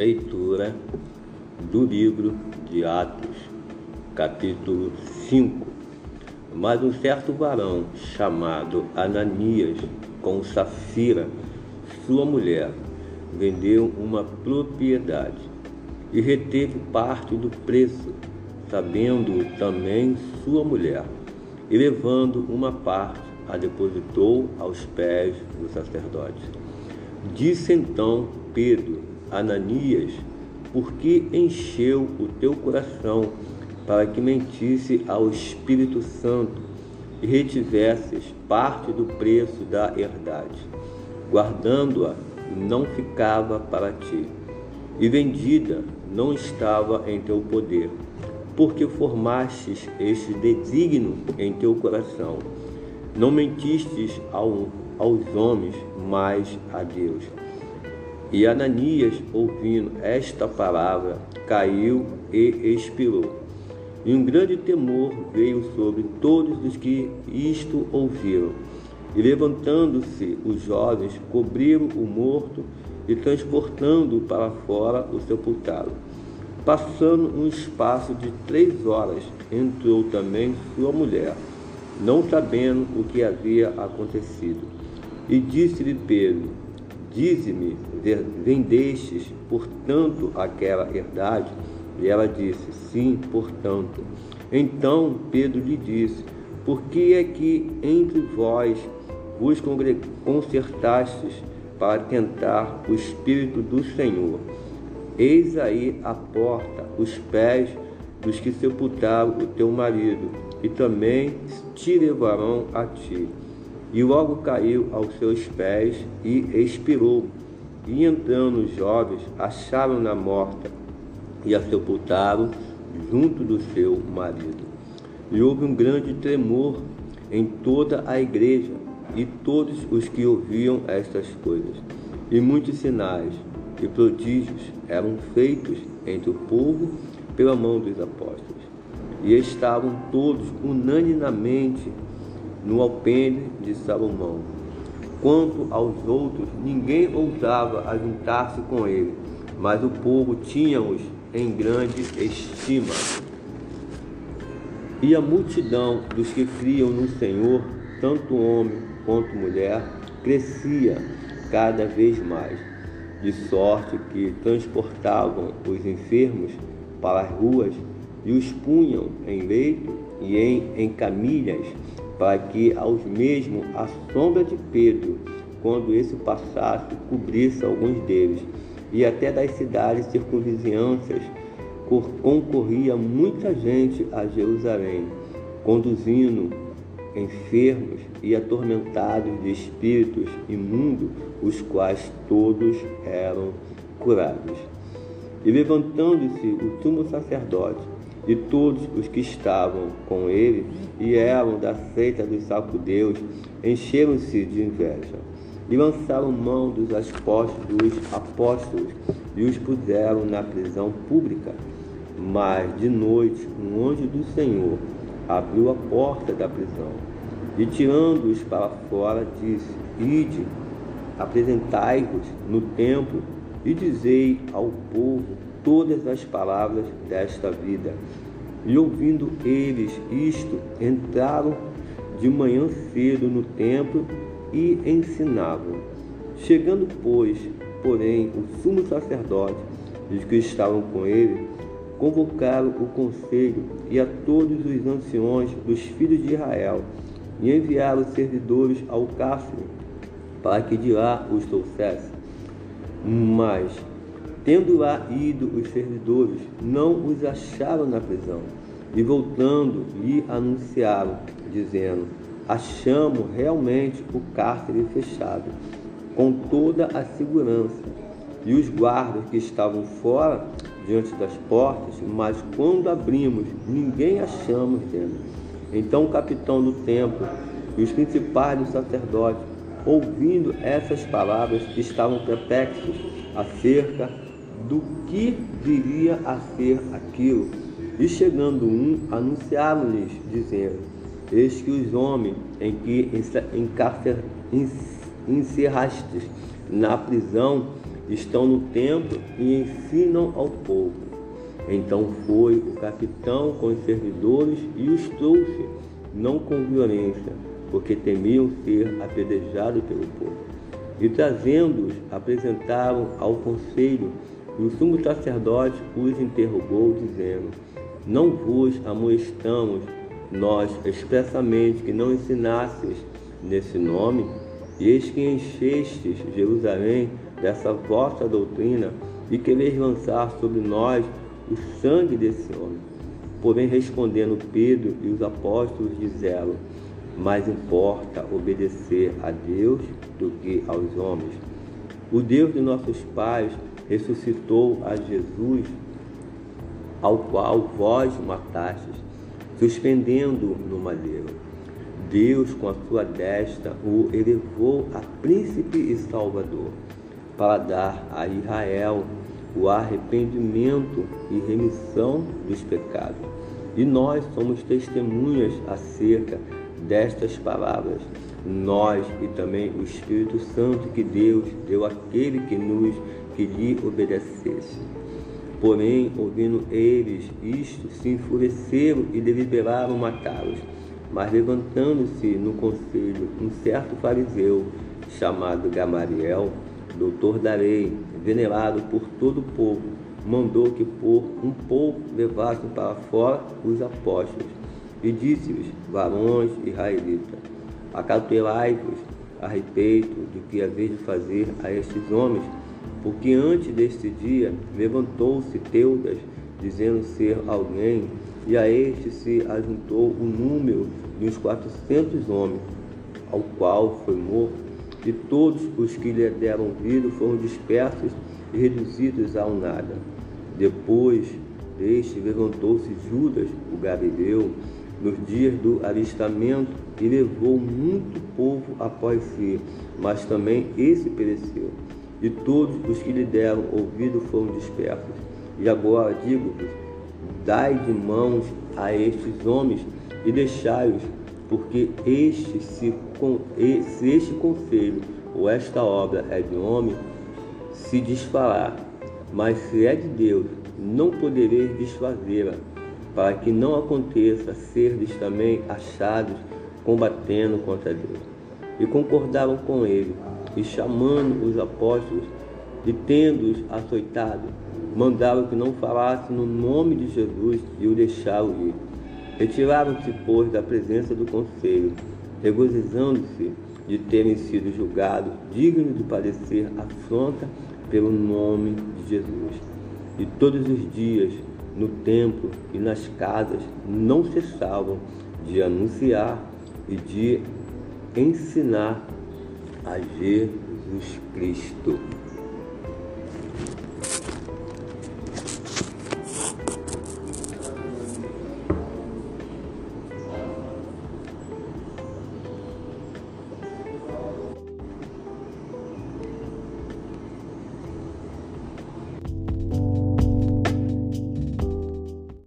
Leitura do livro de Atos, capítulo 5. Mas um certo varão chamado Ananias, com Safira, sua mulher, vendeu uma propriedade e reteve parte do preço, sabendo também sua mulher, e levando uma parte, a depositou aos pés do sacerdote. Disse então Pedro, Ananias, por que encheu o teu coração para que mentisse ao Espírito Santo e retivesses parte do preço da herdade, guardando-a não ficava para ti, e vendida não estava em teu poder, porque formastes este desígnio em teu coração. Não mentistes ao, aos homens, mas a Deus. E Ananias, ouvindo esta palavra, caiu e expirou. E um grande temor veio sobre todos os que isto ouviram. E levantando-se os jovens, cobriram o morto e transportando-o para fora, o sepultaram. Passando um espaço de três horas, entrou também sua mulher, não sabendo o que havia acontecido. E disse-lhe Pedro: Dize-me, vendestes, portanto, aquela herdade? E ela disse: Sim, portanto. Então Pedro lhe disse: Por que é que entre vós vos concertastes para tentar o Espírito do Senhor? Eis aí a porta, os pés dos que sepultaram o teu marido, e também te levarão a ti. E logo caiu aos seus pés e expirou. E entrando os jovens, acharam-na morta e a sepultaram junto do seu marido. E houve um grande tremor em toda a igreja e todos os que ouviam estas coisas. E muitos sinais e prodígios eram feitos entre o povo pela mão dos apóstolos. E estavam todos unanimemente no alpendre de Salomão. Quanto aos outros, ninguém ousava ajuntar-se com ele, mas o povo tinha-os em grande estima. E a multidão dos que criam no Senhor, tanto homem quanto mulher, crescia cada vez mais, de sorte que transportavam os enfermos para as ruas e os punham em leito e em, em camilhas para que aos mesmos a sombra de Pedro, quando esse passasse, cobrisse alguns deles, e até das cidades circunvizinhanças concorria muita gente a Jerusalém, conduzindo enfermos e atormentados de espíritos imundos, os quais todos eram curados. E levantando-se o sumo sacerdote, e todos os que estavam com ele e eram da seita dos sacudeus encheram-se de inveja e lançaram mão dos apóstolos, e os puseram na prisão pública. Mas de noite um anjo do Senhor abriu a porta da prisão e tirando-os para fora disse: Ide, apresentai-vos no templo e dizei ao povo todas as palavras desta vida. E ouvindo eles isto, entraram de manhã cedo no templo e ensinavam. Chegando, pois, porém, o sumo sacerdote e os que estavam com ele, convocaram o conselho e a todos os anciões dos filhos de Israel, e enviaram servidores ao cárcere, para que de lá os trouxesse. Mas Tendo lá ido os servidores, não os acharam na prisão. E voltando, lhe anunciaram, dizendo: Achamos realmente o cárcere fechado, com toda a segurança. E os guardas que estavam fora, diante das portas, mas quando abrimos, ninguém achamos dentro. Então o capitão do templo e os principais dos sacerdotes, ouvindo essas palavras, estavam perplexos acerca do que viria a ser aquilo. E chegando um, anunciaram-lhes, dizendo: Eis que os homens em que encerrastes na prisão estão no templo e ensinam ao povo. Então foi o capitão com os servidores e os trouxe, não com violência, porque temiam ser apedrejados pelo povo. E trazendo-os, apresentaram ao conselho, e o sumo sacerdote os interrogou, dizendo: Não vos amoestamos nós expressamente que não ensinastes nesse nome? E eis que enchestes Jerusalém dessa vossa doutrina e quereis lançar sobre nós o sangue desse homem. Porém, respondendo Pedro e os apóstolos disseram: Mais importa obedecer a Deus do que aos homens. O Deus de nossos pais ressuscitou a Jesus, ao qual vós matastes, suspendendo no madeiro. Deus, com a sua destra, o elevou a príncipe e salvador, para dar a Israel o arrependimento e remissão dos pecados. E nós somos testemunhas acerca destas palavras. Nós e também o Espírito Santo que Deus deu àquele que nos que lhe obedecesse. Porém, ouvindo eles isto, se enfureceram e deliberaram matá-los. Mas levantando-se no conselho um certo fariseu, chamado Gamaliel, doutor da lei, venerado por todo o povo, mandou que por um pouco levassem para fora os apóstolos e disse-lhes, varões israelitas, acautelai-vos a respeito do que haveis de fazer a estes homens, porque antes deste dia levantou-se Teudas, dizendo ser alguém, e a este se ajuntou o número de uns quatrocentos homens, ao qual foi morto e todos os que lhe deram vida foram dispersos e reduzidos ao nada. Depois deste levantou-se Judas, o Galileu, nos dias do avistamento e levou muito povo após si, mas também esse pereceu. E todos os que lhe deram ouvido foram dispersos. E agora digo-vos: dai de mãos a estes homens e deixai-os porque este, se, se este conselho ou esta obra é de homem, se desfará, mas se é de Deus, não podereis desfazê-la, para que não aconteça serdes também achados combatendo contra Deus. E concordaram com ele, e chamando os apóstolos, e tendo-os açoitado, mandaram que não falasse no nome de Jesus e o deixaram ir. Retiraram-se, pois, da presença do conselho, regozijando-se de terem sido julgados dignos de padecer afronta pelo nome de Jesus. E todos os dias, no templo e nas casas, não cessavam de anunciar e de ensinar a Jesus Cristo.